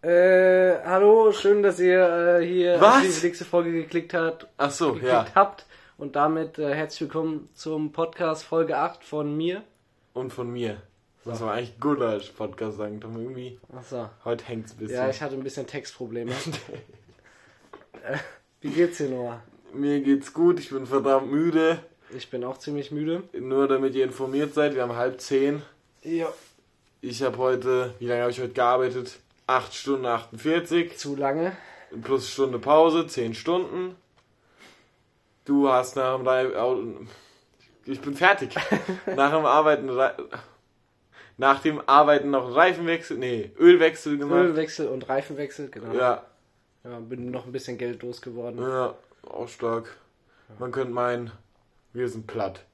Äh, hallo, schön, dass ihr äh, hier Was? auf die nächste Folge geklickt, habt, Ach so, geklickt ja. habt. Und damit äh, herzlich willkommen zum Podcast Folge 8 von mir. Und von mir. Das war eigentlich gut als Podcast sagen, Tom. Irgendwie, Achso. heute hängt's ein bisschen. Ja, ich hatte ein bisschen Textprobleme. äh, wie geht's dir, Noah? Mir geht's gut, ich bin verdammt müde. Ich bin auch ziemlich müde. Nur damit ihr informiert seid, wir haben halb zehn. Ja. Ich habe heute, wie lange habe ich heute gearbeitet? 8 Stunden 48. Zu lange. Plus Stunde Pause, 10 Stunden. Du hast nach dem Au- Ich bin fertig. nach dem Arbeiten. Nach dem Arbeiten noch einen Reifenwechsel, nee, Ölwechsel gemacht. Ölwechsel und Reifenwechsel, genau. Ja, Ja, bin noch ein bisschen Geld losgeworden. ja, auch stark. Man könnte meinen, wir sind platt.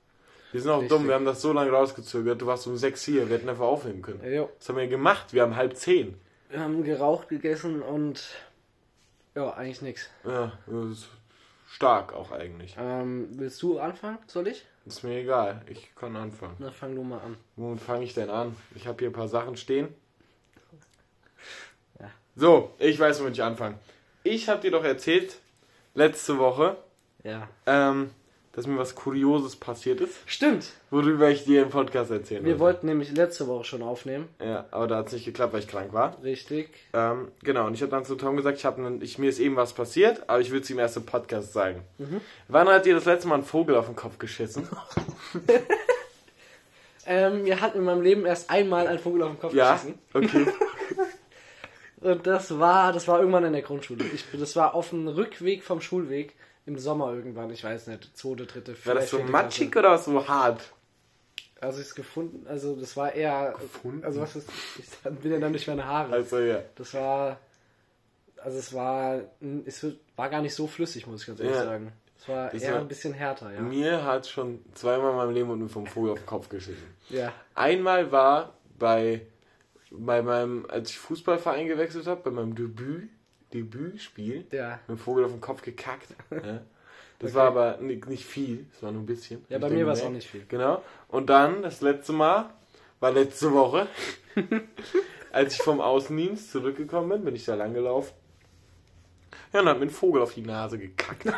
Wir sind auch Richtig. dumm, wir haben das so lange rausgezögert. Du warst um 6 hier, wir hätten einfach aufnehmen können. Jo. Was haben wir gemacht? Wir haben halb 10. Wir haben geraucht, gegessen und ja, eigentlich nichts. Ja, das ist stark auch eigentlich. Ähm, willst du anfangen? Soll ich? Ist mir egal, ich kann anfangen. Na, fang du mal an. Womit fange ich denn an? Ich habe hier ein paar Sachen stehen. Ja. So, ich weiß, womit ich anfange. Ich habe dir doch erzählt, letzte Woche, Ja. ähm, dass mir was Kurioses passiert ist, Stimmt. worüber ich dir im Podcast erzählen Wir wollte. wollten nämlich letzte Woche schon aufnehmen. Ja, aber da hat es nicht geklappt, weil ich krank war. Richtig. Ähm, genau, und ich habe dann zu Tom gesagt, ich hab nen- ich, mir ist eben was passiert, aber ich will es ihm erst im Podcast sagen. Mhm. Wann hat dir das letzte Mal ein Vogel auf den Kopf geschissen? Ähm, mir hat in meinem Leben erst einmal ein Vogel auf den Kopf ja, geschissen. okay. Und das war, das war irgendwann in der Grundschule. Ich, das war auf dem Rückweg vom Schulweg im Sommer irgendwann. Ich weiß nicht, zweite, dritte, War das vielleicht so vierte matschig Klasse. oder so hart? Also ich es gefunden, also das war eher, Gefunden? also was ist, ich bin ja dann durch meine Haare. Also ja. Das war, also es war, es wird- war gar nicht so flüssig, muss ich ganz ehrlich Ja. sagen. Es war Das eher war- ein bisschen härter, ja. Mir hat schon zweimal in meinem Leben und vom Vogel auf den Kopf geschissen. Ja. Einmal war bei, bei meinem, als ich Fußballverein gewechselt habe, bei meinem Debüt, Debütspiel, Ja. mit dem Vogel auf den Kopf gekackt. Ja. Das Okay. war aber nicht, nicht viel, das war nur ein bisschen. Ja, Ich bei mir war es auch nicht viel. Genau. Und dann, das letzte Mal, war letzte Woche, als ich vom Außendienst zurückgekommen bin, bin ich da lang gelaufen. Ja, und hat mir ein Vogel auf die Nase gekackt.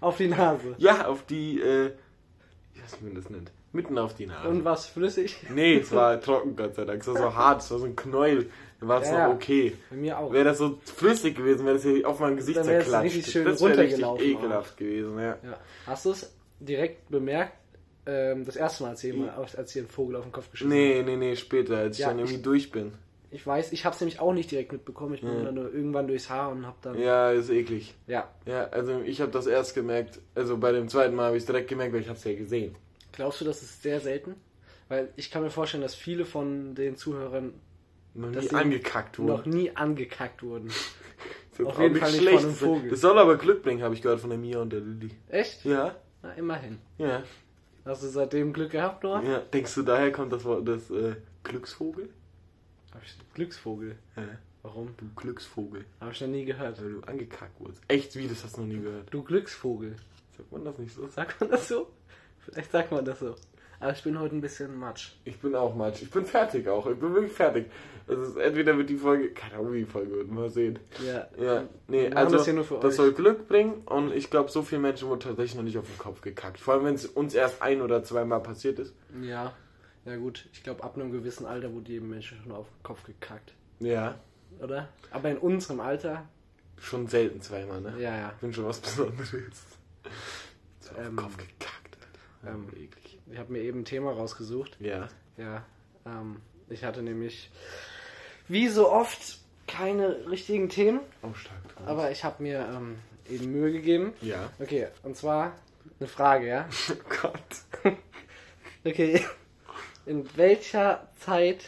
Auf die Nase. Ja, auf die, äh, wie heißt man das nennt? Mitten auf die Nase. Und was flüssig? Nee, es war trocken, Gott sei Dank. Es war so hart, es war so ein Knäuel. War es Ja, ja. noch okay. Bei mir auch. Wäre das so flüssig gewesen, wäre das hier auf meinem Gesicht Dann zerklatscht. richtig schön das wäre richtig ekelhaft gewesen, ja. Ja. Hast du es direkt bemerkt, ähm, das erste Mal, als, jemand, als dir ein Vogel auf den Kopf geschissen hat? Nee, nee, nee, später, als ich Ja, dann irgendwie ich- durch bin. Ich weiß, ich habe es nämlich auch nicht direkt mitbekommen. Ich bin dann nur irgendwann durchs Haar und hab dann... Ja, ist eklig. ja. Ja, also ich habe das erst gemerkt, also bei dem zweiten Mal habe ich es direkt gemerkt, weil ich habe es ja gesehen. Glaubst du, das ist sehr selten? Weil ich kann mir vorstellen, dass viele von den Zuhörern Noch nie angekackt noch wurde. nie angekackt wurden. Das auf jeden auch Fall nicht von einem. Vogel. Das soll aber Glück bringen, habe ich gehört von der Mia und der Lilly. Echt? Ja, Na, immerhin. ja, Hast du seitdem Glück gehabt, Noah? ja. Denkst du, daher kommt das Wort, das äh, Glücksvogel? Hab ich Glücksvogel. Ja, Warum? du Glücksvogel. Habe ich noch nie gehört. Weil du angekackt wurdest. Echt, wie, das hast du noch nie gehört. Du Glücksvogel. Sagt man das nicht so? Sagt man das so? Vielleicht sagt man das so. Aber ich bin heute ein bisschen matsch. Ich bin auch matsch. Ich bin fertig auch. Ich bin wirklich fertig. Das ist entweder wird die Folge, keine Ahnung, wie die Folge wird, mal sehen. Ja. Ja, nee, also das hier nur für das soll Glück bringen und ich glaube, so viele Menschen wurden tatsächlich noch nicht auf den Kopf gekackt. Vor allem, wenn es uns erst ein oder zweimal passiert ist. Ja. Ja gut, ich glaube ab einem gewissen Alter wurde jedem Menschen schon auf den Kopf gekackt. Ja, Oder? Aber in unserem Alter, schon selten zweimal, ne? ja, ja. Ich bin schon was Besonderes. So auf den Ähm, Kopf gekackt, Alter. ähm, eklig. Ich habe mir eben ein Thema rausgesucht. Ja. Ja. Ähm, ich hatte nämlich wie so oft keine richtigen Themen, Auch stark. Thomas. aber ich habe mir ähm, eben Mühe gegeben. Ja. Okay, und zwar eine Frage, ja? Oh Gott. Okay. In welcher Zeit.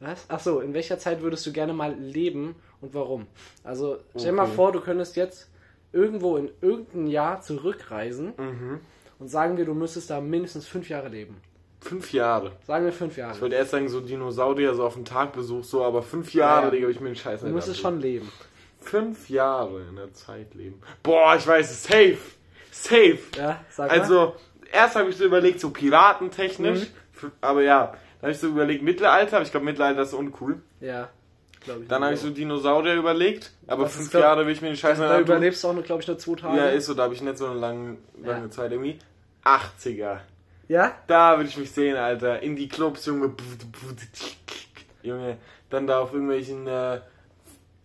Was? Ach so, in welcher Zeit würdest du gerne mal leben und warum? Also, stell dir mal Okay. vor, du könntest jetzt irgendwo in irgendein Jahr zurückreisen Mhm. Und sagen wir, du müsstest da mindestens fünf Jahre leben. Fünf Jahre. Sagen wir fünf Ich Jahre. wollte erst sagen, so Dinosaurier, so auf den Tagbesuch, so, aber fünf Jahre, Ja. Digga, ich mir den Scheiß Du müsstest schon leben. Fünf Jahre in der Zeit leben. Boah, ich weiß es. Safe. Safe. Ja, sag mal. Also, erst habe ich so überlegt, so piratentechnisch. Mhm. Aber ja, dann habe ich so überlegt, Mittelalter. Aber ich glaube, Mittelalter ist uncool. Ja. glaube ich. Dann habe ich so Dinosaurier überlegt, aber Das ist fünf glaub- Jahre will ich mir die Scheiße Da nicht antun. überlebst du auch, glaube ich, nur zwei Tage. Ja, ist so, da habe ich nicht so eine lange, lange Ja. Zeit irgendwie. 80er. Ja? Da würde ich mich sehen, Alter. In die Clubs, Junge. Junge, dann da auf irgendwelchen, äh,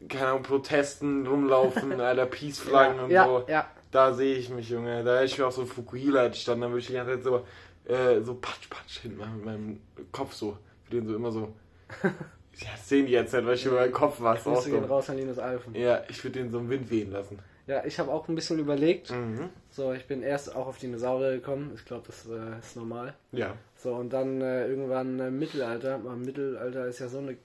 keine Ahnung, Protesten rumlaufen, Alter, Peace-Flaggen ja, und ja, so. ja. Da sehe ich mich, Junge. Da hätte ich mir auch so Fukuhila ich dann, würde ich die ganze Zeit so, äh, so patsch, patsch hinten machen mit meinem Kopf so. Für den so immer so. Ja, sehen die jetzt nicht, weil ich über meinen Kopf was Grüße gehen rauskommt. raus an Linus Alfen. Ja, ich würde den so im Wind wehen lassen. Ja, ich habe auch ein bisschen überlegt. Mhm. So, ich bin erst auch auf Dinosaurier gekommen. Ich glaube, das äh, ist normal. Ja. So, und dann äh, irgendwann äh, Mittelalter. Aber Mittelalter ist ja so eine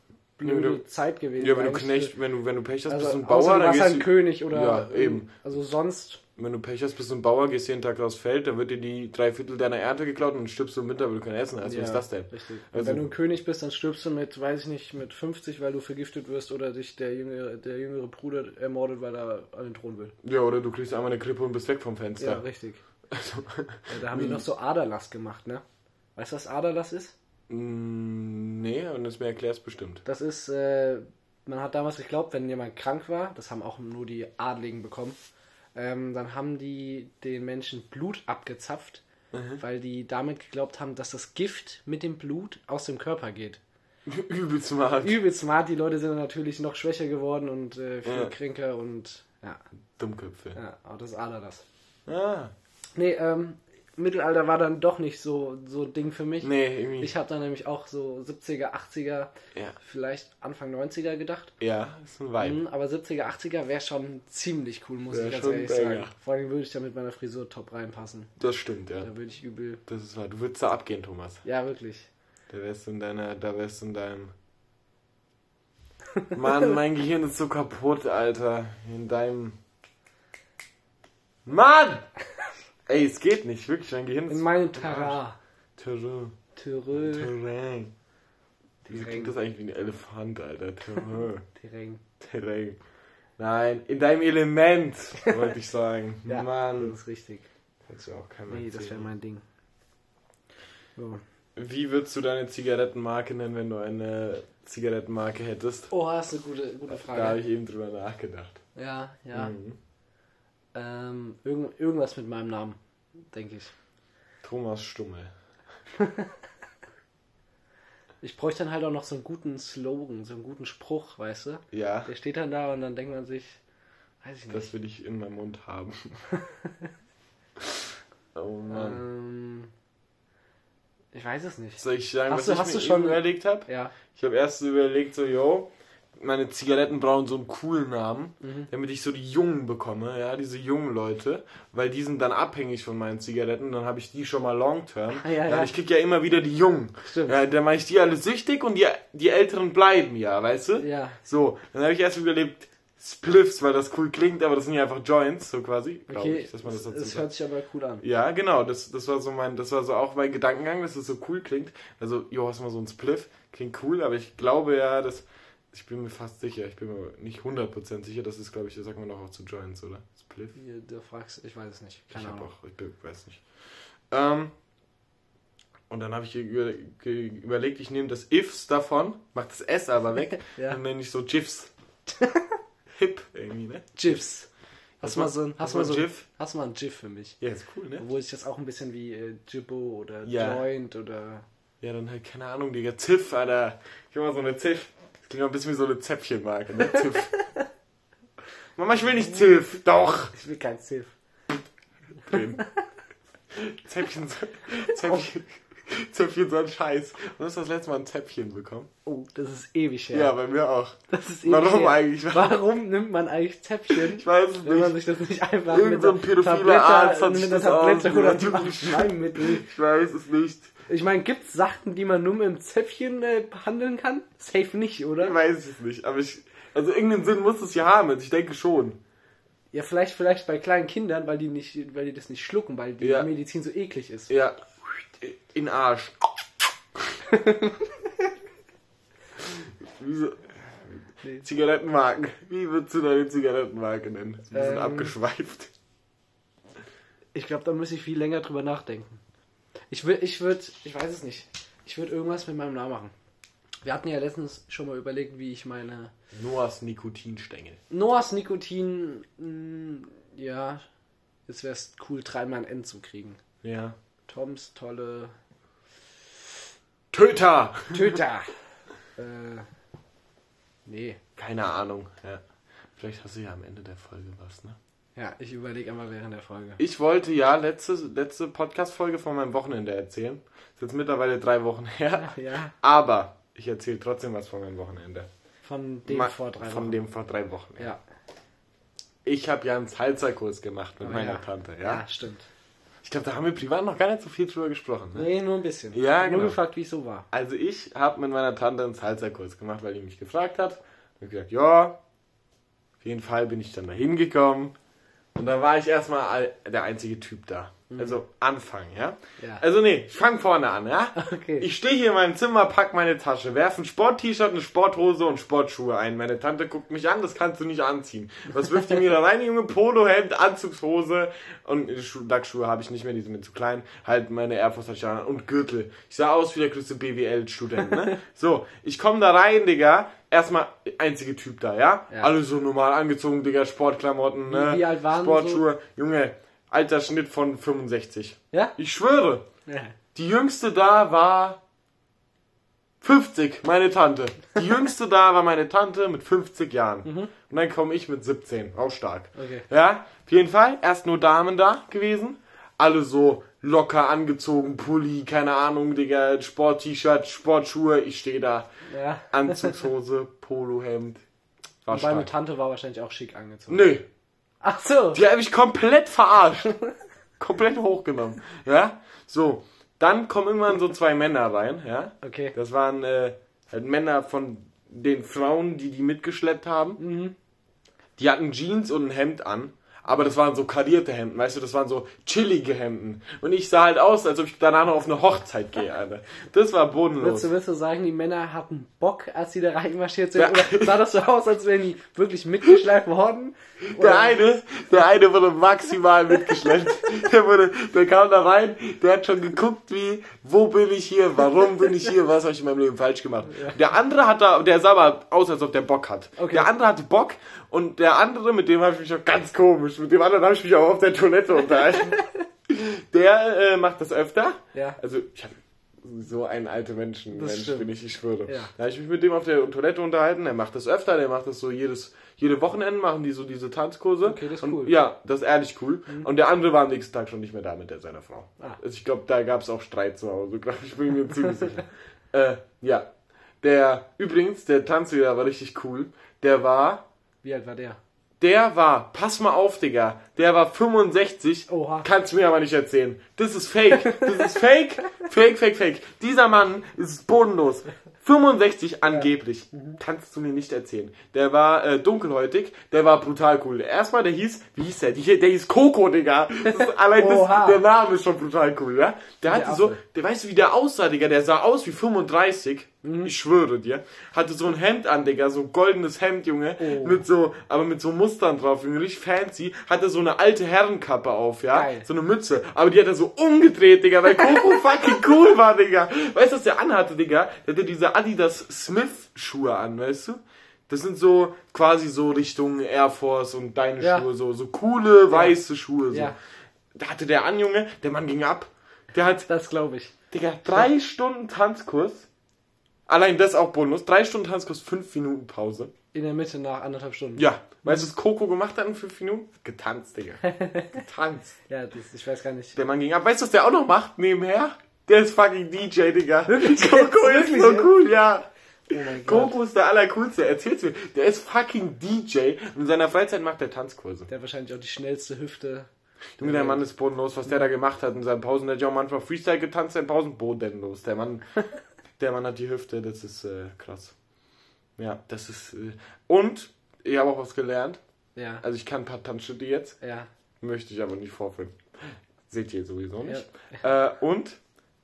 Ja, blöde wenn du- Zeit gewesen. Ja, wenn du eigentlich. Knecht, wenn du, wenn du Pech hast, also, bist du ein außer Bauer, du dann warst gehst halt ein du, König oder. Ja, eben. Also sonst. wenn du Pech hast, bist du ein Bauer, gehst jeden Tag aufs Feld, dann wird dir die drei Viertel deiner Ernte geklaut und dann stirbst du im Winter, weil du kein Essen hast. ja, Was ist das denn? Richtig. Also- wenn du ein König bist, dann stirbst du mit, weiß ich nicht, mit 50, weil du vergiftet wirst oder dich der jüngere, der jüngere Bruder ermordet, weil er an den Thron will. Ja, oder du kriegst einmal eine Grippe und bist weg vom Ja, Fenster. richtig. Also, Ja, da haben die noch so Aderlass gemacht, ne? Weißt du, was Aderlass ist? Mm, nee, und das mir erklärst bestimmt. Das ist, äh, man hat damals geglaubt, wenn jemand krank war, das haben auch nur die Adligen bekommen, ähm, dann haben die den Menschen Blut abgezapft, Mhm. weil die damit geglaubt haben, dass das Gift mit dem Blut aus dem Körper geht. Übel smart. Übelst smart, die Leute sind dann natürlich noch schwächer geworden und äh, viel Ja. kränker und ja, Dummköpfe. ja, aber das ist Aderlass. Ah, Nee, ähm, Mittelalter war dann doch nicht so so Ding für mich. nee, irgendwie. Ich habe dann nämlich auch so 70er, 80er, ja. vielleicht Anfang 90er gedacht. ja, ist ein Vibe. Mhm, aber 70er, 80er wäre schon ziemlich cool, muss Wär ich ganz ehrlich Banger. sagen. Vor allem würde ich da mit meiner Frisur top reinpassen. Das stimmt, ja. Da würde ich übel. Das ist wahr. Du würdest da abgehen, Thomas. Ja, wirklich. Da wärst du in deiner, da wärst du in deinem. Mann, mein Gehirn ist so kaputt, Alter. In deinem. Mann! Ey, es geht nicht, wirklich. Mein Gehirn ist. In meinem Terrain. Terrain. Terrain. Terrain. Wieso klingt das eigentlich wie ein Elefant, Alter? Terrain. Terrain. Terrain. Nein, in deinem Element, wollte ich sagen. Ja, Mann. das ist richtig. Kannst du auch keiner Nee, das wäre erzählen. mein Ding. So. Wie würdest du deine Zigarettenmarke nennen, wenn du eine Zigarettenmarke hättest? Oh, hast du gute, gute Da habe Frage. ich eben drüber nachgedacht. Ja, ja. Mhm. Ähm, irgend, irgendwas mit meinem Namen, denke ich. Thomas Stummel. Ich bräuchte dann halt auch noch so einen guten Slogan, so einen guten Spruch, weißt du? Ja, Der steht dann da und dann denkt man sich, weiß ich nicht. das will ich in meinem Mund haben. oh Mann. ähm, ich weiß es nicht. Soll ich sagen, Hast was du- ich hast mir du schon- überlegt habe? Ja. Ich habe erst überlegt, so, yo, meine Zigaretten brauchen so einen coolen Namen, Mhm. damit ich so die Jungen bekomme, ja, diese jungen Leute, weil die sind dann abhängig von meinen Zigaretten, dann habe ich die schon mal long term. Ah, ja, ja. Ich krieg ja immer wieder die Jungen. Stimmt. Ja, dann mache ich die alle süchtig und die, die Älteren bleiben ja, weißt du? Ja. So, dann habe ich erst überlegt, Spliffs, weil das cool klingt, aber das sind ja einfach Joints, so quasi, glaube Okay, ich, dass man das das, dazu hört sich aber cool an. Ja, genau, das, das war so mein, das war so auch mein Gedankengang, dass es so cool klingt. Also, jo, hast mal so ein Spliff, klingt cool, aber ich glaube ja, dass, ich bin mir fast sicher, ich bin mir nicht 100% sicher, das ist, glaube ich, das sagt man doch auch zu Joints, oder? Spliff? Hier, Du fragst, ich weiß es nicht. ich Keine hab Ahnung. auch, ich bin, weiß nicht. Ähm, und dann habe ich über, überlegt, ich nehme das Ifs davon, mach das S aber weg, Ja. und nenne ich so GIFs. Hip irgendwie, ne? GIFs. Hast Hast du mal so ein, hast mal so GIF? Hast mal ein GIF für mich? Ja, ist cool, ne? Obwohl ich das auch ein bisschen wie äh, Jibbo oder Ja. Joint oder. Ja, dann halt, keine Ahnung, Digga, Ziff, Alter. Ich will mal so eine Ziff. Das klingt auch ein bisschen wie so eine Zäpfchenmarke, ne? Ziff. Mama, ich will nicht Ziff. Doch. Ich will kein Ziff. Zäpfchen, Zäpfchen, Zäpfchen, so ein Scheiß. Wann hast du das letzte Mal ein Zäpfchen bekommen? Oh, das ist ewig her. Ja, bei mir auch. das ist ewig Warum her. eigentlich? Warum nimmt man eigentlich Zäpfchen? Ich weiß es Wenn man nicht. sich das nicht einfach Irgend mit so ein pädophiler Tablette, Arzt hat mit sich das Tablette oder ausgedacht. einem Arzneimittel. Ich weiß es nicht. Ich meine, gibt's Sachen, die man nur mit einem Zäpfchen äh, behandeln kann? Safe nicht, Ich oder? weiß es nicht. Aber ich, also irgendeinen Sinn muss es ja haben. Also ich denke schon. Ja, vielleicht, vielleicht bei kleinen Kindern, weil die nicht, weil die das nicht schlucken, weil die Ja. Medizin so eklig ist. Ja. In Arsch. Wieso? Nee. Zigarettenmarken. Wie würdest du deine Zigarettenmarke nennen? Wir sind Ähm, abgeschweift. Ich glaube, da muss ich viel länger drüber nachdenken. Ich will, ich würde, ich weiß es nicht. Ich würde irgendwas mit meinem Namen machen. Wir hatten ja letztens schon mal überlegt, wie ich meine Noahs Nikotinstängel. Noahs Nikotin, mh, ja, jetzt wäre es cool, dreimal ein N zu kriegen. Ja. Toms tolle Töter! Töter. äh, nee. Keine Ahnung. Ja. Vielleicht hast du ja am Ende der Folge was, ne? Ja, ich überlege einmal während der Folge. Ich wollte ja letzte, letzte Podcast-Folge von meinem Wochenende erzählen. Ist jetzt mittlerweile drei Wochen her. Ja, Aber ich erzähle trotzdem was von meinem Wochenende. von dem Ma- vor drei Von Wochen. dem vor drei Wochen. Ja. Ich habe ja einen Salzerkurs gemacht mit Oh, meiner ja. Tante. ja, Ja. stimmt. Ich glaube, da haben wir privat noch gar nicht so viel drüber gesprochen. Ne? Nee, nur ein bisschen. Ja, Nur genau. gefragt, wie es so war. Also ich habe mit meiner Tante einen Salzerkurs gemacht, weil die mich gefragt hat. Und ich gesagt, ja, auf jeden Fall bin ich dann da hingekommen. Und da war ich erstmal der einzige Typ da. Also Anfang, ja? Ja. Also nee, ich fang vorne an, ja? Okay. Ich stehe hier in meinem Zimmer, pack meine Tasche, werf ein Sport-T-Shirt, eine Sporthose und Sportschuhe ein. Meine Tante guckt mich an, das kannst du nicht anziehen. Was wirft die mir da rein, Junge? Polohemd, Anzugshose und Schu Lackschuhe habe ich nicht mehr, die sind mir zu klein. Halt meine Air Force und Gürtel. Ich sah aus wie der größte BWL-Student, ne? So, ich komme da rein, Digga. Erstmal einzige Typ da, ja? Ja. Alle so normal angezogen, Digga, Sportklamotten, ne? Wie- alt waren Sportschuhe. Junge, Altersschnitt von 65. Ja? Ich schwöre. Ja. Die jüngste da war 50, meine Tante. Die jüngste da war meine Tante mit 50 Jahren. Und dann komme ich mit 17, auch stark. Okay. Ja, auf jeden Fall, erst nur Damen da gewesen. Alle so locker angezogen, Pulli, keine Ahnung, Digga, Sport-T-Shirt, Sportschuhe, ich stehe da. Ja. Anzugshose, Polohemd. War Wobei meine. Tante war wahrscheinlich auch schick angezogen. Nö, Ach so. die hat mich komplett verarscht. komplett hochgenommen. Ja, so. Dann kommen irgendwann so zwei Männer rein, ja. Okay. Das waren äh, halt Männer von den Frauen, die die mitgeschleppt haben. Mhm. Die hatten Jeans und ein Hemd an. Aber das waren so karierte Hemden, weißt du, das waren so chillige Hemden. Und ich sah halt aus, als ob ich danach noch auf eine Hochzeit gehe, Alter. Das war bodenlos. Willst du, willst du sagen, die Männer hatten Bock, als sie da reinmarschiert sind? Ja. Oder sah das so aus, als wären die wirklich mitgeschleift worden? Der Oder- eine, der eine wurde maximal mitgeschleppt. Der wurde, der kam da rein, der hat schon geguckt, wie, wo bin ich hier, warum bin ich hier, was habe ich in meinem Leben falsch gemacht. Der andere hat da, der sah aber aus, als ob der Bock hat. Okay. Der andere hatte Bock und der andere, mit dem habe ich mich auch ganz komisch, mit dem anderen habe ich mich auch auf der Toilette unterhalten. Der äh, macht das öfter. Ja. Also ich habe so ein alter Menschen, Das Mensch stimmt. bin ich, ich schwöre. Ja. Da habe ich mich mit dem auf der Toilette unterhalten. Der macht das öfter, der macht das so jedes, jede Wochenende machen die so diese Tanzkurse. Okay, das ist und, cool. Mhm. Ja, das ist ehrlich cool. Und der andere war am nächsten Tag schon nicht mehr da mit der seiner Frau. Ah. Also ich glaube, da gab es auch Streit zu Hause, glaube ich, bin mir ziemlich sicher. Äh, ja. Der, übrigens, der Tanzlehrer war richtig cool. Der war, Wie alt war der? der war, pass mal auf, Digga, der war 65. Oha. Kannst du mir aber nicht erzählen. Das ist fake. Das ist fake. fake, fake, fake. Dieser Mann ist bodenlos. 65 angeblich. Kannst du mir nicht erzählen. Der war äh, dunkelhäutig, der war brutal cool. Erstmal, der hieß, wie hieß der? Die, der hieß Coco, Digga. Das ist, allein das, der Name ist schon brutal cool, ja? Der hatte Der so, der weißt du, wie der aussah, Digga? Der sah aus wie 35. Mhm. Ich schwöre dir. Hatte so ein Hemd an, Digga, so ein goldenes Hemd, Junge. Oh. Mit so, aber mit so Mustern drauf, Junge. Richtig fancy. Hatte so eine alte Herrenkappe auf, ja? Geil. So eine Mütze. Aber die hat er so umgedreht, Digga, weil Coco fucking cool war, Digga. Weißt du, was der anhatte, Digga? Der hatte diese Adidas Smith Schuhe an, weißt du? Das sind so quasi so Richtung Air Force und deine Ja. Schuhe, so, so coole weiße Schuhe. So. Ja. Da hatte der an, Junge, der Mann ging ab. Der hat, Das glaube ich. Digga, drei Stunden Tanzkurs. Allein das auch Bonus. Drei Stunden Tanzkurs, fünf Minuten Pause. In der Mitte nach anderthalb Stunden. Ja. Weißt du, was Coco gemacht hat in fünf Minuten? Getanzt, Digga. Getanzt. Ja, das, ich weiß gar nicht. Der Mann ging ab. Weißt du, was der auch noch macht nebenher? Der ist fucking DJ, Digga. Wirklich? Coco ist Wirklich, so ja? cool, ja. Oh. Coco ist der allercoolste. Erzähl's mir. Der ist fucking DJ. Und in seiner Freizeit macht er Tanzkurse. Der hat wahrscheinlich auch die schnellste Hüfte. Junge, der Mann ist bodenlos, was der da gemacht hat in seinen Pausen. Der hat ja auch manchmal Freestyle getanzt in Pausen. Bodenlos. Der Mann, der Mann hat die Hüfte, das ist äh, krass. Ja, das ist. Äh, und ich habe auch was gelernt. Ja. Also ich kann ein paar Tanzschritte jetzt, Ja. möchte ich aber nicht vorführen. Seht ihr sowieso nicht. Äh, und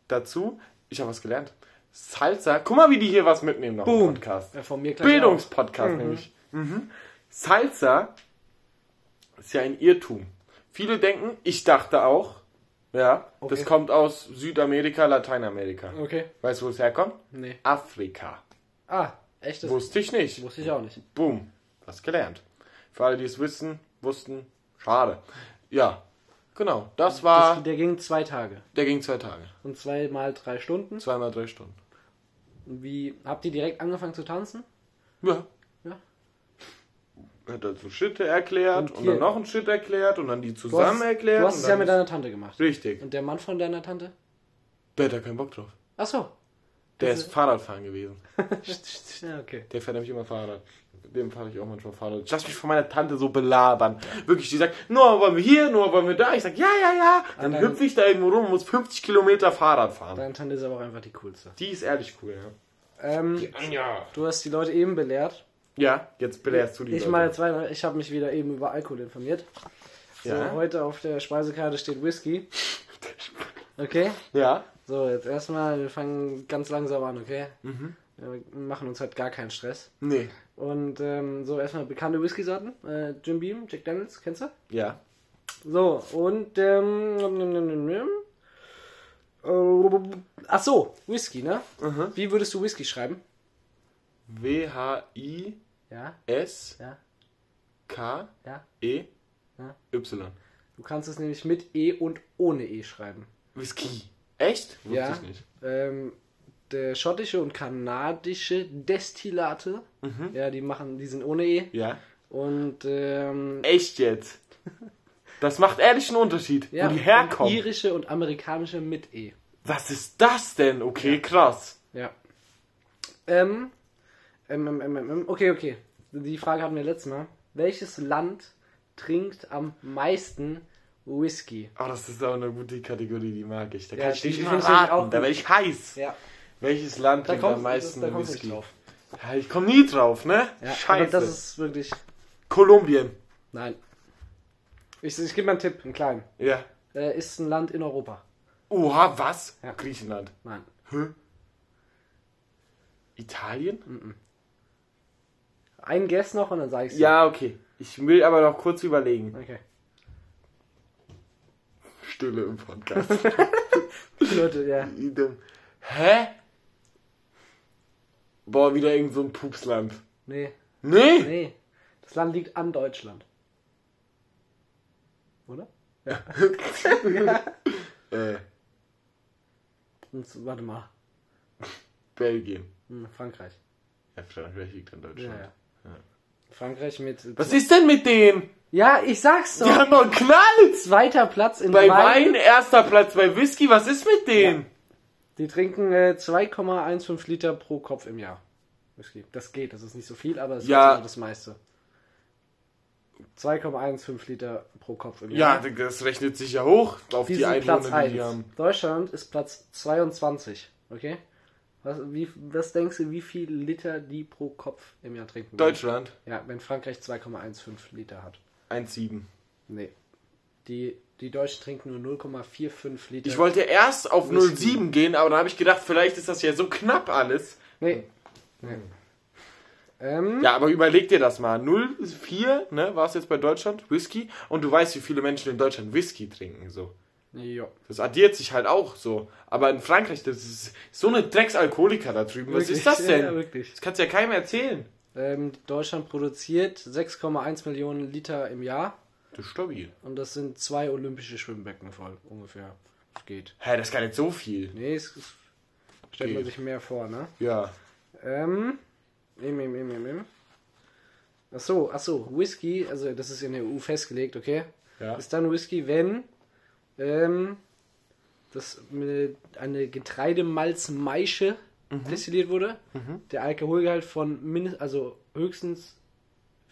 dazu, ich habe was gelernt. Salsa, guck mal, wie die hier was mitnehmen noch im Boom. Podcast. ja von mir Bildungspodcast nämlich. Mhm. Salsa ist ja ein Irrtum. Viele denken, ich dachte auch, ja, das Okay. kommt aus Südamerika, Lateinamerika. Okay. Weißt du, wo es herkommt? Nee. Afrika. Ah, echt? Das Wusste ich nicht. wusste ich auch nicht. Boom. Was gelernt. Für alle, die es wissen, wussten, schade. Ja, genau. Das war. Das, der ging zwei Tage. der ging zwei Tage. Und zweimal drei Stunden. Zweimal drei Stunden. Wie, habt ihr direkt angefangen zu tanzen? Ja. Hat dazu Schritte erklärt Und und, dann noch einen Schritt erklärt und dann die Du zusammen hast, erklärt. du hast es ja dann mit deiner Tante gemacht. Richtig. Und der Mann von deiner Tante? Der hat da keinen Bock drauf. Ach so. Der Das ist Fahrradfahren gewesen. Ja, okay. Der fährt nämlich immer Fahrrad. Dem fahre ich auch manchmal Fahrrad. Ich lass mich von meiner Tante so belabern. Wirklich, die sagt, nur wollen wir hier, nur wollen wir da. Ich sag, ja, ja, ja. Dann dann- hüpfe ich da irgendwo rum und muss 50 Kilometer Fahrrad fahren. Deine Tante ist aber auch einfach die coolste. Die ist ehrlich cool, ja. Ähm, Anja. du hast die Leute eben belehrt. Ja, jetzt belehrst du die Ich Leute. meine zweimal, ich habe mich wieder eben über Alkohol informiert. So, Ja. heute auf der Speisekarte steht Whisky. Okay? Ja. So, jetzt erstmal, wir fangen ganz langsam an, okay? Wir machen uns halt gar keinen Stress. Nee. Und ähm, so, erstmal bekannte Whisky-Sorten. Äh, Jim Beam, Jack Daniels, kennst du? Ja. So, und ähm. Äh, ach so, Whisky, ne? Mhm. Wie würdest du Whisky schreiben? W-H-I-S-K-E Ja, E ja, Y. Ja. Du kannst es nämlich mit E und ohne E schreiben. Whisky. Echt? Wusste Ja. ich nicht. Ähm, der schottische und kanadische Destillate, ja, die machen, die sind ohne E. Ja. Und ähm, Echt jetzt? Das macht ehrlich einen Unterschied, ja, wo die und herkommen. irische und amerikanische mit E. Was ist das denn? Okay, krass. Ja. Ähm, ähm, ähm, ähm, okay, okay. Die Frage hatten wir letztes Mal. Welches Land trinkt am meisten Whisky? Oh, das ist auch eine gute Kategorie, die mag ich. Da Ja, kann ich die nicht mal ich raten. Da werde ich heiß. Ja, Welches Land da trinkt am meisten da kommst du Whisky? drauf. Ja, ich komme nie drauf, ne? Ja, Scheiße. Das ist wirklich. Kolumbien. Nein. Ich, ich gebe mal einen Tipp, einen kleinen. Ja. Äh, ist ein Land in Europa. Oha, was? Ja. Griechenland. Nein. Hä? Italien? Ein Guess noch und dann sage ich Ja, okay. Ich will aber noch kurz überlegen. Okay. Stille im Podcast. Leute, ja. Hä? Boah, wieder irgend so ein Pupsland. Nee, Nee? nee. Das Land liegt an Deutschland. Oder? Äh, Und, warte mal. Belgien. Hm, Frankreich. Ja, Frankreich liegt Ja, Deutschland. ja. Frankreich mit. Was ist denn mit denen? Ja, ich sag's doch. Die haben doch einen Knall! Zweiter Platz in Bei Wein. Wein erster Platz, bei Whisky, was ist mit denen? Die trinken äh, 2,15 Liter pro Kopf im Jahr. Whisky. Das geht, das ist nicht so viel, aber es Ja. ist das meiste. 2,15 Liter pro Kopf im Ja, Jahr. das rechnet sich ja hoch auf die die, sind Platz Einwohner, die 1. die haben. Deutschland ist Platz 22. Okay? Was, wie, was denkst du, wie viel Liter die pro Kopf im Jahr trinken? Deutschland Ja, wenn Frankreich 2,15 Liter hat. 1,7. Nee. Die, die Deutschen trinken nur 0,45 Liter. Ich wollte erst auf Whisky. 0,7 gehen, aber dann habe ich gedacht, vielleicht ist das ja so knapp alles. Nee. nee. Ähm, Ja, aber überleg dir das mal. 0,4, ne, war es jetzt bei Deutschland, Whisky. Und du weißt, wie viele Menschen in Deutschland Whisky trinken, so. Ja. Das addiert sich halt auch so. Aber in Frankreich, das ist so eine Drecksalkoholiker da drüben. Was Wirklich? ist das denn? Ja, wirklich. Das kannst du ja keinem erzählen. Ähm, Deutschland produziert 6,1 Millionen Liter im Jahr Das ist stabil. und das sind zwei olympische Schwimmbecken voll ungefähr. Das geht. Hä, das ist gar nicht so viel. Nee, es, stellt man Geht. sich mehr vor, ne? Ja. Ähm, im, im, im, im, im. Ach so, ach so, Whisky, also das ist in der EU festgelegt, okay? Ja. Ist dann Whisky, wenn ähm, das mit eine Getreidemalzmaische destilliert wurde, der Alkoholgehalt von mindest, also höchstens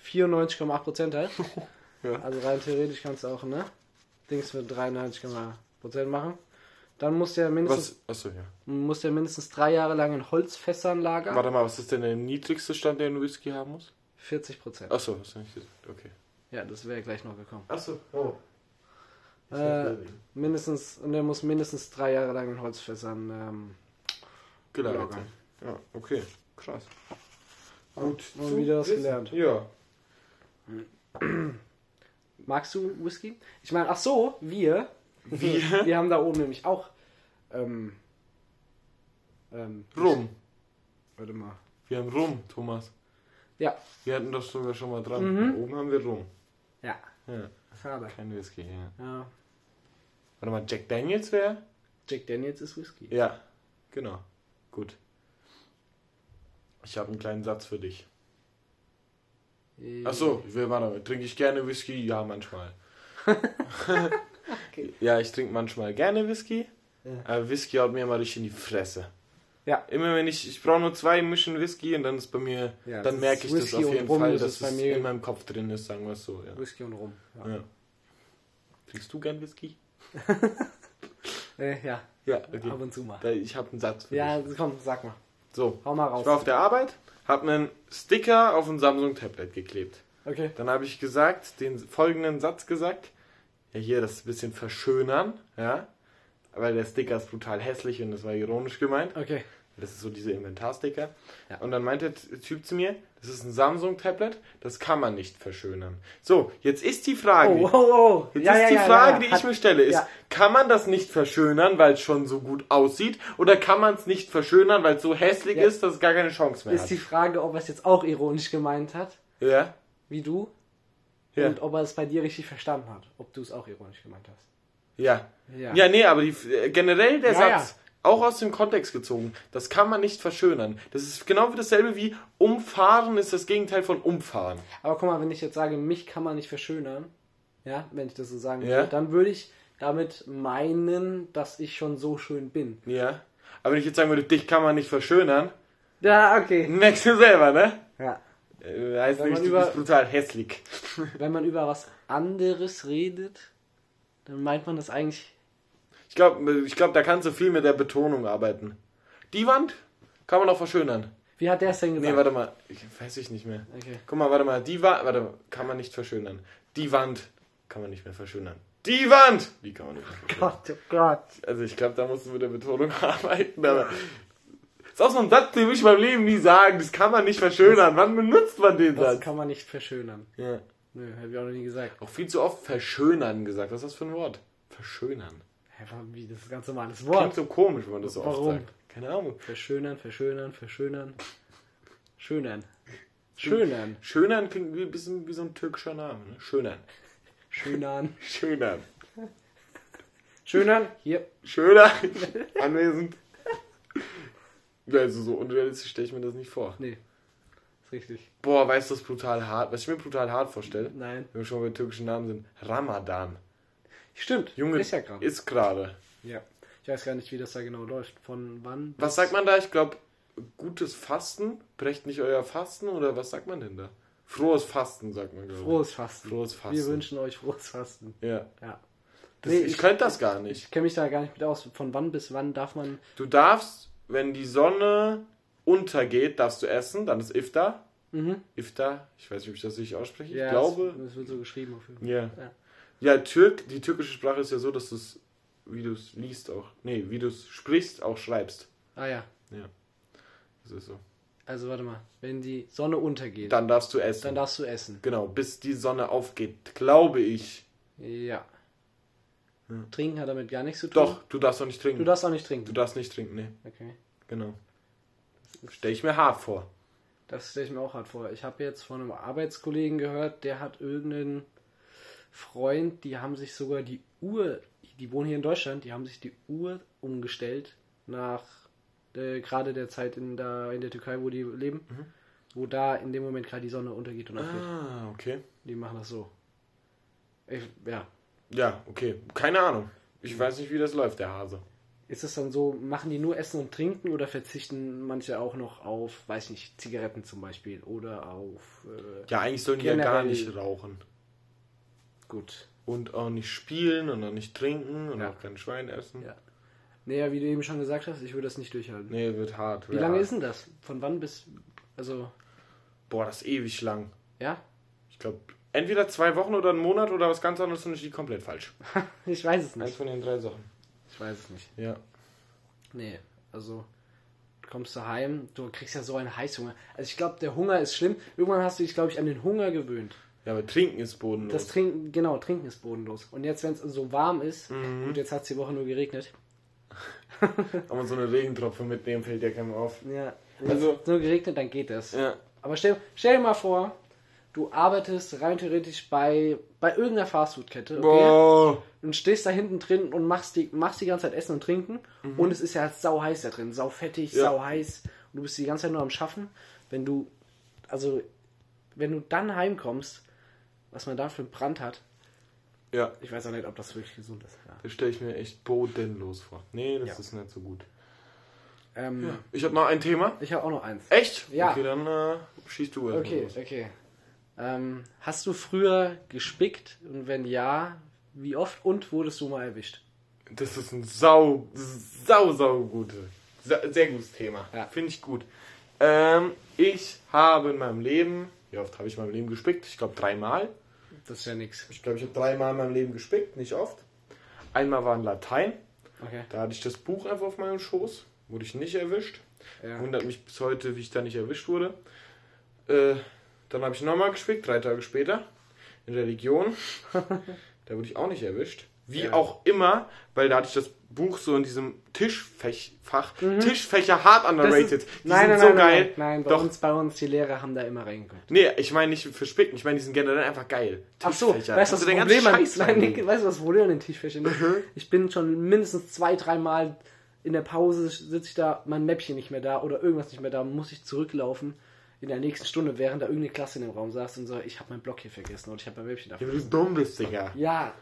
94,8% hat. Ja. Also rein theoretisch kannst du auch, ne? Dings mit 93,8% machen. Dann muss der mindestens, Was? Achso, ja. muss der mindestens drei Jahre lang in Holzfässern lagern. Warte mal, was ist denn der niedrigste Stand, den ein Whisky haben muss? 40 Prozent. Achso, hast du nicht gesagt. Okay. Ja, das wäre gleich noch gekommen. Achso, oh. Äh, mindestens, und der muss mindestens drei Jahre lang in Holzfässern. Ähm, gelagert sein. Ja, okay. Krass. Gut, mal wieder was gelernt. Ja. magst du Whisky? Ich meine, ach so, wir. Wir? wir haben da oben nämlich auch. Ähm, ähm, Rum. Warte mal. Wir haben Rum, Thomas. Ja. Wir hatten das sogar schon mal dran. Mhm. Da oben haben wir Rum. Ja. Ja, Schade. kein Whisky, ja. Ja. Warte mal, Jack Daniels wäre? Jack Daniels ist Whisky. Ja, genau. Gut. Ich habe einen kleinen Satz für dich. Äh, Ach so, ich will, warte, trinke ich gerne Whisky? Ja, manchmal. Okay. Ja, ich trinke manchmal gerne Whisky, Ja. aber Whisky haut mir immer richtig in die Fresse. Ja. Immer wenn ich, ich brauche nur zwei Mischen Whisky und dann ist bei mir, Ja, dann das merke ich das Whisky auf und jeden Rum, Fall, das dass bei es mir- in meinem Kopf drin ist, sagen wir es so. Ja. Whisky und Rum. Ja. Ja. Trinkst du gern Whisky? Äh, ja. Ja, okay. Ab und zu mal. Ich habe einen Satz für Ja, dich. komm, sag mal. So, Hau mal ich raus. war auf der Arbeit, habe einen Sticker auf ein Samsung-Tablet geklebt. Okay. Dann habe ich gesagt, den folgenden Satz gesagt. Ja, hier das ein bisschen verschönern, ja. Weil der Sticker ist brutal hässlich und das war ironisch gemeint. Okay. Das ist so diese Inventarsticker. Ja. Und dann meinte der Typ zu mir, das ist ein Samsung-Tablet, das kann man nicht verschönern. So, jetzt ist die Frage. Oh, oh, oh. Jetzt ja, ist ja, die Frage, die Hat- ich mir stelle, ist, kann man das nicht verschönern, weil es schon so gut aussieht? Oder kann man es nicht verschönern, weil es so hässlich ist, dass es gar keine Chance mehr Ist hat? die Frage, ob er es jetzt auch ironisch gemeint hat, Ja? wie du, Ja. und ob er es bei dir richtig verstanden hat. Ob du es auch ironisch gemeint hast. Ja. Ja. Ja, nee, aber die, äh, generell der Ja, Satz, auch aus dem Kontext gezogen, das kann man nicht verschönern. Das ist genau wie dasselbe wie umfahren ist das Gegenteil von umfahren. Aber guck mal, wenn ich jetzt sage, mich kann man nicht verschönern, ja, wenn ich das so sagen Ja. würde, dann würde ich damit meinen, dass ich schon so schön bin. Ja. Aber wenn ich jetzt sagen würde, dich kann man nicht verschönern, Ja, okay. merkst du selber, ne? Ja. Äh, heißt nämlich, du über- bist brutal hässlich. Wenn man über was anderes redet, dann meint man das eigentlich. Ich glaube, ich glaub, da kannst du viel mit der Betonung arbeiten. Die Wand kann man auch verschönern. Wie hat der es denn gesagt? Nee, warte mal, ich weiß ich nicht mehr. Okay. Guck mal, warte mal, die Wand, warte, kann man nicht verschönern. Die Wand kann man nicht mehr verschönern. Die Wand! Die kann man nicht mehr verschönern. Gott, oh Gott. Also ich glaube, da musst du mit der Betonung arbeiten, aber... ist auch so ein Satz, den will ich beim Leben nie sagen. Das kann man nicht verschönern. Wann benutzt man den Das Satz? kann man nicht verschönern. Ja. Nö, habe ich auch noch nie gesagt. Auch viel zu oft verschönern gesagt. Was ist das für ein Wort? Verschönern. Hä, wie, das ganz normales Klingt Wort. so komisch, wenn man das so oft Warum? sagt. Keine Ahnung. Verschönern, verschönern, verschönern. Schönern. Schönern. Schönern klingt wie, ein bisschen wie so ein türkischer Name. Ne? Schönern. Schönern. Schönern. Schönern. Hier. Schöner. Anwesend. Also so unrealistisch stelle ich mir das nicht vor. Nee. Ist richtig. Boah, weißt du, das brutal hart. Was ich mir brutal hart vorstelle, Nein. wenn wir schon bei türkischen Namen sind, Ramadan. Stimmt. Junge, Ist ja gerade. ist gerade. Ja. Ich weiß gar nicht, wie das da genau läuft. Von wann? Was sagt man da? Ich glaube, gutes Fasten. Brecht nicht euer Fasten oder was sagt man denn da? Frohes Fasten, sagt man, glaube ich. Frohes Fasten. Frohes Fasten. Wir wünschen euch frohes Fasten. Ja. Ja. Das, Nee, ich, ich- könnte das gar nicht. Ich kenne mich da gar nicht mit aus. Von wann bis wann darf man. Du darfst, wenn die Sonne untergeht, darfst du essen. Dann ist Iftar. Mhm. Iftar. Ich weiß nicht, ob ich das richtig ausspreche. Ja, ich glaube. Es, es wird so geschrieben auf jeden Fall. Ja. Ja. Ja, Türk, die türkische Sprache ist ja so, dass du es, wie du es liest auch, nee, wie du es sprichst, auch schreibst. Ah ja. Das ist so. Also warte mal. Wenn die Sonne untergeht, Dann darfst du essen. dann darfst du essen. genau, bis die Sonne aufgeht, glaube ich. Ja. Ja. Trinken hat damit gar nichts zu tun. Doch, du darfst doch nicht trinken. Du darfst auch nicht Du trinken. darfst nicht trinken, nee. Okay. Genau. Stell ich mir hart vor. Das stelle ich mir auch hart vor. Ich habe jetzt von einem Arbeitskollegen gehört, der hat irgendeinen Freund, die haben sich sogar die Uhr, die wohnen hier in Deutschland, die haben sich die Uhr umgestellt nach äh, gerade der Zeit in der, in der Türkei, wo die leben, Mhm. wo da in dem Moment gerade die Sonne untergeht und aufgeht. Ah, okay. Die machen das so. Ich, ja. Ja, okay. Keine Ahnung. Ich weiß nicht, wie das läuft, der Hase. Ist es dann so, machen die nur Essen und Trinken oder verzichten manche auch noch auf, weiß nicht, Zigaretten zum Beispiel oder auf, äh, Ja, eigentlich sollen die ja gar nicht rauchen. Gut, Und auch nicht spielen und auch nicht trinken und Ja. auch kein Schwein essen. Ja. Naja, wie du eben schon gesagt hast, ich würde das nicht durchhalten. Nee, wird hart. Wie lange hart. ist denn das? Von wann bis. Also, Boah, das ist ewig lang. ja? Ich glaube, entweder zwei Wochen oder einen Monat oder was ganz anderes und ich liege komplett falsch. Ich weiß es Eins nicht. von den drei Sachen. Ich weiß es nicht. Ja. Nee, also. Du kommst daheim, du kriegst ja so einen Heißhunger. Also, ich glaube, der Hunger ist schlimm. Irgendwann hast du dich, glaube ich, an den Hunger gewöhnt. Ja, aber trinken ist bodenlos. Das Trinken, genau, Trinken ist bodenlos. Und jetzt, wenn es so warm ist, Mhm. gut, jetzt hat es die Woche nur geregnet. Aber so eine Regentropfe mitnehmen fällt ja keinem auf. Ja, Also, Wenn es nur geregnet, dann geht das. ja. Aber stell, stell dir mal vor, du arbeitest rein theoretisch bei, bei irgendeiner Fastfood-Kette, okay? Und stehst da hinten drin und machst die, machst die ganze Zeit Essen und Trinken. Mhm. Und es ist ja sau heiß da drin, sau fettig, Ja. sau heiß. Und du bist die ganze Zeit nur am Schaffen. Wenn du, also, wenn du dann heimkommst, was man da für einen Brand hat, Ja, ich weiß auch nicht, ob das wirklich gesund ist. Ja. das stelle ich mir echt bodenlos vor. Nee, das Ja. ist nicht so gut. Ähm, Ich habe noch ein Thema. Ich habe auch noch eins. Echt? Ja. Okay, dann äh, schießt du Okay, los. okay. Ähm, hast du früher gespickt? Und wenn ja, wie oft und wurdest du mal erwischt? Das ist ein sau, sau, sau gute, sa- sehr gutes Thema. Ja. Finde ich gut. Ähm, ich habe in meinem Leben, wie oft habe ich in meinem Leben gespickt? Ich glaube dreimal. Das ist ja nix. Ich glaube, ich habe dreimal in meinem Leben gespickt, nicht oft. Einmal war in Latein. Okay. Da hatte ich das Buch einfach auf meinem Schoß. Wurde ich nicht erwischt. Ja. Wundert mich bis heute, wie ich da nicht erwischt wurde. Äh, dann habe ich nochmal gespickt, drei Tage später. In Religion. da wurde ich auch nicht erwischt. Wie Ja. auch immer, weil da hatte ich das Buch so in diesem Tischfach. Tischfächer hart underrated. Die Mhm. nein, sind nein, so nein, geil. nein, nein, bei Doch. uns, bei uns, die Lehrer haben da immer reingeguckt. Nee, ich meine nicht für Spicken. Ich meine, die sind generell einfach geil. Ach so, Tischfächer. weißt du, was das den Problem ganzen an, nein, reinlegen. weißt du, was Problem an den Tischfächern ist? Mhm. Ich bin schon mindestens zwei, dreimal in der Pause, sitze ich da, mein Mäppchen nicht mehr da oder irgendwas nicht mehr da, muss ich zurücklaufen in der nächsten Stunde, während da irgendeine Klasse in dem Raum saß und so, ich habe meinen Block hier vergessen und ich habe mein Mäppchen da Ja, weil du dumm bist, Digga. Ja,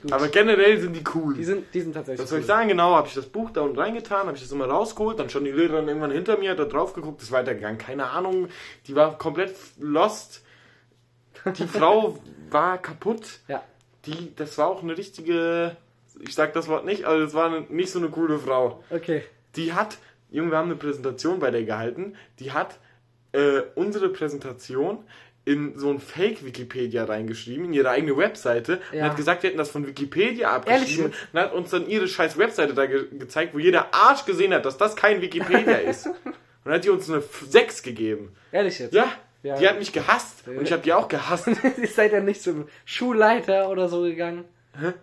gut. Aber generell sind die cool. die sind, die sind tatsächlich Was soll ich cool. sagen? Genau, habe ich das Buch da unten reingetan, habe ich das immer rausgeholt, dann schon die Lehrerin irgendwann hinter mir, hat da drauf geguckt, ist weitergegangen. Keine Ahnung, die war komplett lost. Die Frau war kaputt. Ja, Die, das war auch eine richtige, ich sag das Wort nicht, aber das war eine, nicht so eine coole Frau. okay. Die hat, Junge, wir haben eine Präsentation bei der gehalten, die hat äh, unsere Präsentation in so ein Fake-Wikipedia reingeschrieben, in ihre eigene Webseite und Ja. hat gesagt, wir hätten das von Wikipedia abgeschrieben und hat uns dann ihre scheiß Webseite da ge gezeigt, wo jeder Arsch gesehen hat, dass das kein Wikipedia ist. Und hat die uns eine 6 gegeben. Ehrlich jetzt? Ja, Ja. die hat mich gehasst und ich habe die auch gehasst. Ihr seid ja nicht zum Schulleiter oder so gegangen.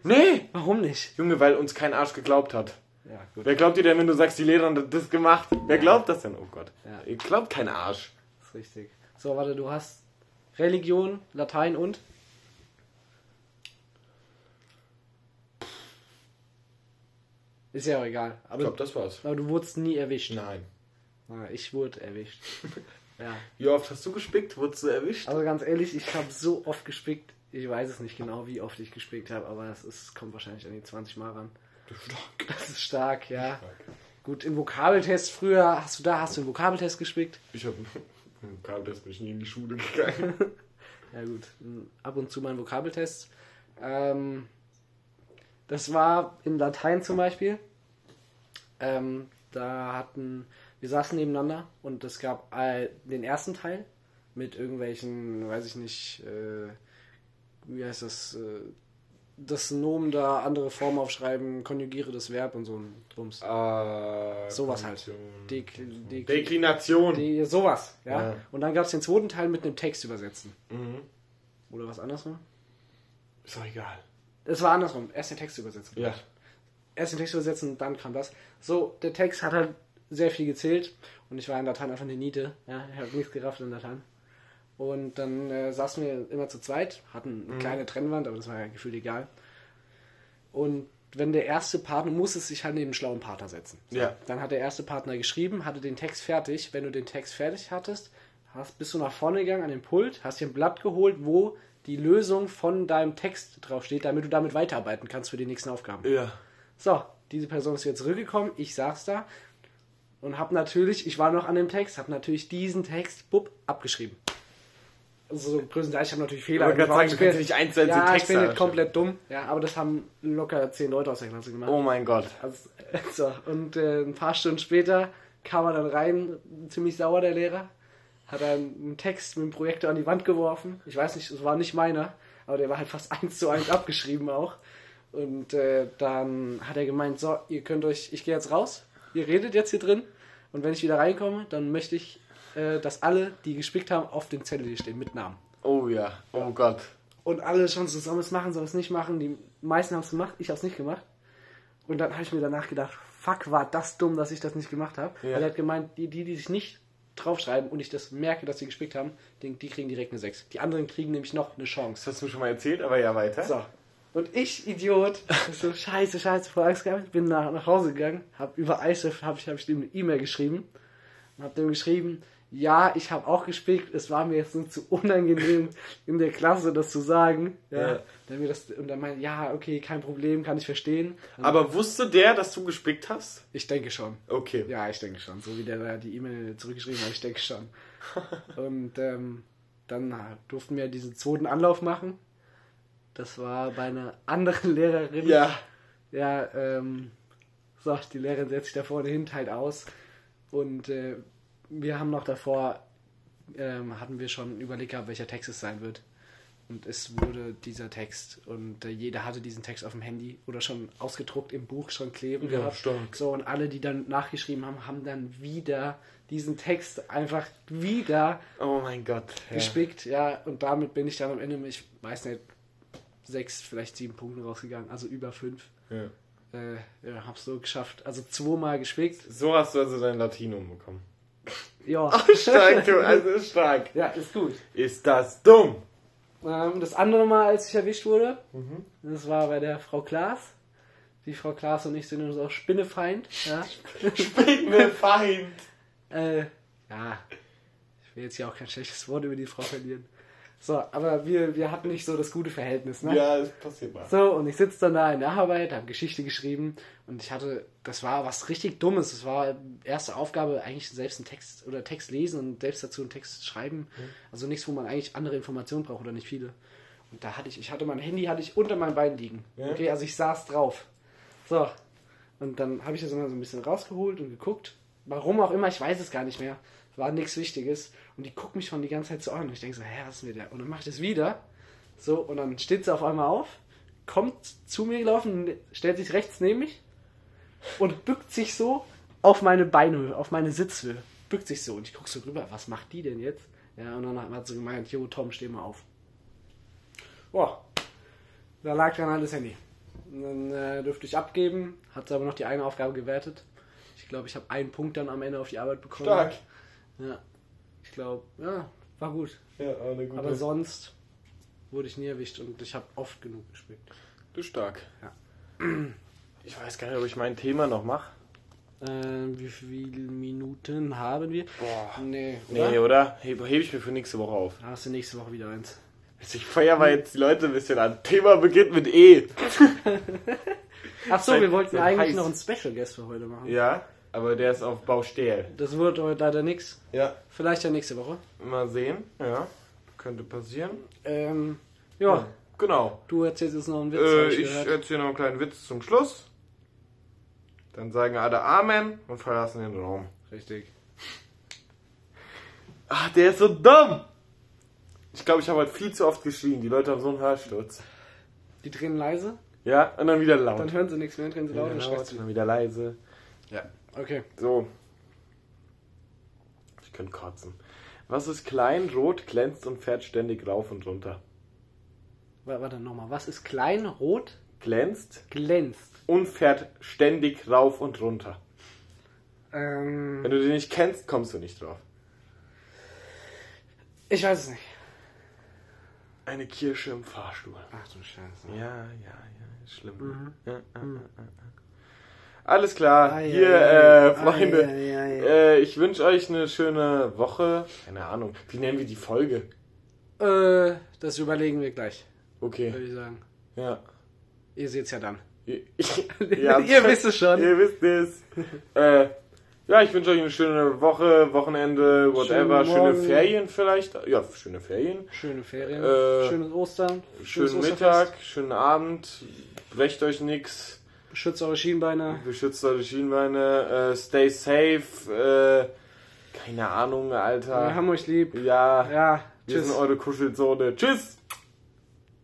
nee, Warum nicht? Junge, weil uns kein Arsch geglaubt hat. Ja, gut. Wer glaubt dir denn, wenn du sagst, die Lehrerin hat das gemacht? Wer glaubt das denn? Oh Gott. Ja. Ihr glaubt kein Arsch. Das ist richtig. So, warte, du hast Religion, Latein und? Ist ja auch egal. Ich Aber, glaube, das war's. aber du wurdest nie erwischt. Nein. Ah, Ich wurde erwischt. ja. Wie oft hast du gespickt? Wurdest du erwischt? Also ganz ehrlich, ich habe so oft gespickt. Ich weiß es nicht genau, wie oft ich gespickt habe, aber es ist, kommt wahrscheinlich an die 20 Mal ran. Das ist stark, ja. Gut, im Vokabeltest früher, hast du da, hast du im Vokabeltest gespickt? Ich habe im Kabeltest bin ich nie in die Schule gegangen. Ja gut, m, ab und zu mal ein Vokabeltest. Ähm, das war in Latein zum Beispiel. Ähm, da hatten, wir saßen nebeneinander und es gab äh, den ersten Teil mit irgendwelchen, weiß ich nicht, äh, wie heißt das, äh, das Nomen da, andere Formen aufschreiben, konjugiere das Verb und so ein Drums. Ah, Sowas halt. Dek, dek, Deklination. de, sowas, ja. Ja. Und dann gab es den zweiten Teil mit einem Text übersetzen. Mhm. Oder was andersrum? Ist doch egal. Es war andersrum. Erst den Text übersetzen. Ja. Erst den Text übersetzen, dann kam das. So, der Text hat halt sehr viel gezählt und ich war in Latein einfach eine Niete. Ja, ich habe nichts gerafft in Latein. Und dann äh, saßen wir immer zu zweit, hatten eine kleine Trennwand, aber das war ja gefühlt egal. Und wenn der erste Partner muss es sich halt neben einen schlauen Partner setzen. So, Ja. Dann hat der erste Partner geschrieben, hatte den Text fertig. Wenn du den Text fertig hattest, hast, bist du nach vorne gegangen an den Pult, hast dir ein Blatt geholt, wo die Lösung von deinem Text draufsteht, damit du damit weiterarbeiten kannst für die nächsten Aufgaben. Ja. So, diese Person ist wieder zurückgekommen, ich saß da und habe natürlich, ich war noch an dem Text, habe natürlich diesen Text, bupp, abgeschrieben. Also so größtenteils, ich habe natürlich Fehler. Gerade gemacht. sagen, du kannst nicht eins ja, den ich bin nicht komplett dumm. Ja, aber das haben locker zehn Leute aus der Klasse gemacht. Oh mein Gott. Also, so, und äh, ein paar Stunden später kam er dann rein, ziemlich sauer, der Lehrer. Hat dann einen Text mit dem Projektor an die Wand geworfen. Ich weiß nicht, es war nicht meiner, aber der war halt fast eins zu eins abgeschrieben auch. Und äh, dann hat er gemeint, so, ihr könnt euch, ich gehe jetzt raus, ihr redet jetzt hier drin. Und wenn ich wieder reinkomme, dann möchte ich, äh, dass alle, die gespickt haben, auf dem Zettel hier stehen mit Namen. Oh ja. Oh Gott. Und alle schon so, sollen wir es machen, sollen wir es nicht machen. Die meisten haben es gemacht, ich habe es nicht gemacht. Und dann habe ich mir danach gedacht, fuck, war das dumm, dass ich das nicht gemacht habe. Ja. Weil er hat gemeint, die, die, die sich nicht draufschreiben und ich das merke, dass sie gespickt haben, die, die kriegen direkt eine 6. Die anderen kriegen nämlich noch eine Chance. Das hast du schon mal erzählt, aber ja, weiter. So. Und ich, Idiot, so scheiße, scheiße, vor Angst gehabt, bin nach, nach Hause gegangen, hab über ISIF, hab ich, hab ich dem eine E-Mail geschrieben und hab dem geschrieben, ja, ich habe auch gespickt, es war mir jetzt nur zu unangenehm in der Klasse das zu sagen. Ja. Ja. Dann mir das, und dann meinte, ja, okay, kein Problem, kann ich verstehen. Und Aber wusste der, dass du gespickt hast? ich denke schon. Okay. Ja, ich denke schon. So wie der da die E-Mail zurückgeschrieben hat, ich denke schon. Und ähm, dann durften wir diesen zweiten Anlauf machen. Das war bei einer anderen Lehrerin. Ja. Ja, ähm, sagt die Lehrerin setzt sich da vorne hin, teilt aus. Und äh, wir haben noch davor, ähm, hatten wir schon überlegt gehabt, welcher Text es sein wird. Und es wurde dieser Text. Und äh, jeder hatte diesen Text auf dem Handy oder schon ausgedruckt im Buch schon kleben Ja, gehabt. stark. So, und alle, die dann nachgeschrieben haben, haben dann wieder diesen Text einfach wieder Oh mein Gott. Ja. gespickt. Ja, und damit bin ich dann am Ende, mit, ich weiß nicht, sechs, vielleicht sieben Punkten rausgegangen. Also über fünf. Ja. Äh, ja, hab's so geschafft. Also zweimal gespickt. So hast du also dein Latinum bekommen. Ja. Stark, du, also stark. ja, ist gut. Ist das dumm? Ähm, das andere Mal, als ich erwischt wurde, Mhm. das war bei der Frau Klaas. Die Frau Klaas und ich sind uns auch Spinnefeind. Ja. Bin mir Feind. äh, ja. Ich will jetzt hier auch kein schlechtes Wort über die Frau verlieren. So, aber wir, wir hatten nicht so das gute Verhältnis, ne? Ja, das passiert mal. So, und ich sitze dann da in der Arbeit, habe Geschichte geschrieben und ich hatte, das war was richtig Dummes. Das war erste Aufgabe, eigentlich selbst einen Text oder Text lesen und selbst dazu einen Text schreiben. Also nichts, wo man eigentlich andere Informationen braucht oder nicht viele. Und da hatte ich, ich hatte mein Handy hatte ich unter meinem Bein liegen. Ja. Okay, also ich saß drauf. So. Und dann habe ich das immer so ein bisschen rausgeholt und geguckt. Warum auch immer, ich weiß es gar nicht mehr. War nichts Wichtiges. Und die guckt mich schon die ganze Zeit so an. Und ich denke so, hä, was ist mit der? Und dann ich das wieder. So, und dann steht sie auf einmal auf, kommt zu mir gelaufen, stellt sich rechts neben mich und bückt sich so auf meine Beinhöhe, auf meine Sitzhöhe. Bückt sich so. Und ich gucke so rüber, was macht die denn jetzt? Ja, und dann hat sie gemeint, jo, Tom, steh mal auf. Boah, da lag dann das Handy. Und dann äh, dürfte ich abgeben, hat sie aber noch die eine Aufgabe gewertet. Ich glaube, ich habe einen Punkt dann am Ende auf die Arbeit bekommen. Stark. Ja, ich glaube, ja, war gut. Ja, eine gute. Aber sonst wurde ich nie erwischt und ich habe oft genug gespickt. du stark. Ja. Ich weiß gar nicht, ob ich mein Thema noch mache. Äh, wie viele Minuten haben wir? Boah. Nee, oder? Nee, oder? Hebe heb ich mir für nächste Woche auf. Hast du nächste Woche wieder eins. Also ich feuer mal jetzt die Leute ein bisschen an. Thema beginnt mit E. Ach so, wir wollten eigentlich heiß. noch einen Special Guest für heute machen. Ja, aber der ist auf Baustelle. Das wird heute leider nix. Ja. Vielleicht ja nächste Woche. Mal sehen. Ja. Könnte passieren. Ähm, ja, Genau. du erzählst jetzt noch einen Witz. Äh, ich ich erzähle noch einen kleinen Witz zum Schluss. Dann sagen alle Amen und verlassen den Raum. Richtig. Ach, der ist so dumm! Ich glaube, ich habe heute viel zu oft geschrien. Die Leute haben so einen Hörsturz. Die drehen leise, Ja, und dann wieder laut. dann hören sie nichts mehr, dann drehen sie laut wieder und du. dann wieder leise. Ja, okay. So. Ich könnte kotzen. Was ist klein, rot, glänzt und fährt ständig rauf und runter? Wa- Warte nochmal. Was ist klein, rot, Glänzt glänzt? und fährt ständig rauf und runter. Ähm, Wenn du den nicht kennst, kommst du nicht drauf. ich weiß es nicht. Eine Kirsche im Fahrstuhl. Ach du Scheiße. Ja, ja, ja, ist schlimm. Ja, ja, ja, ja. Alles klar, Ei, hier, ei. äh, Freunde. Ei. Äh, ich wünsche euch eine schöne Woche. Keine Ahnung, wie nennen wir die Folge? Äh, das überlegen wir gleich, Okay, würde ich sagen. ja. Ihr seht's ja dann. Ihr Ihr wisst es schon. Ihr wisst es. äh, ja, ich wünsche euch eine schöne Woche, Wochenende, whatever, schöne. Ferien vielleicht. Ja, schöne Ferien. Schöne Ferien, Äh, schönes Ostern, schönes Schönen Osterfest. Mittag, schönen Abend. Brecht euch nix. Beschützt eure Schienbeine. Beschützt eure Schienbeine. Äh, stay safe. Äh, keine Ahnung, Alter. Wir haben euch lieb. ja, Ja, wir tschüss. sind eure Kuschelzone. Tschüss.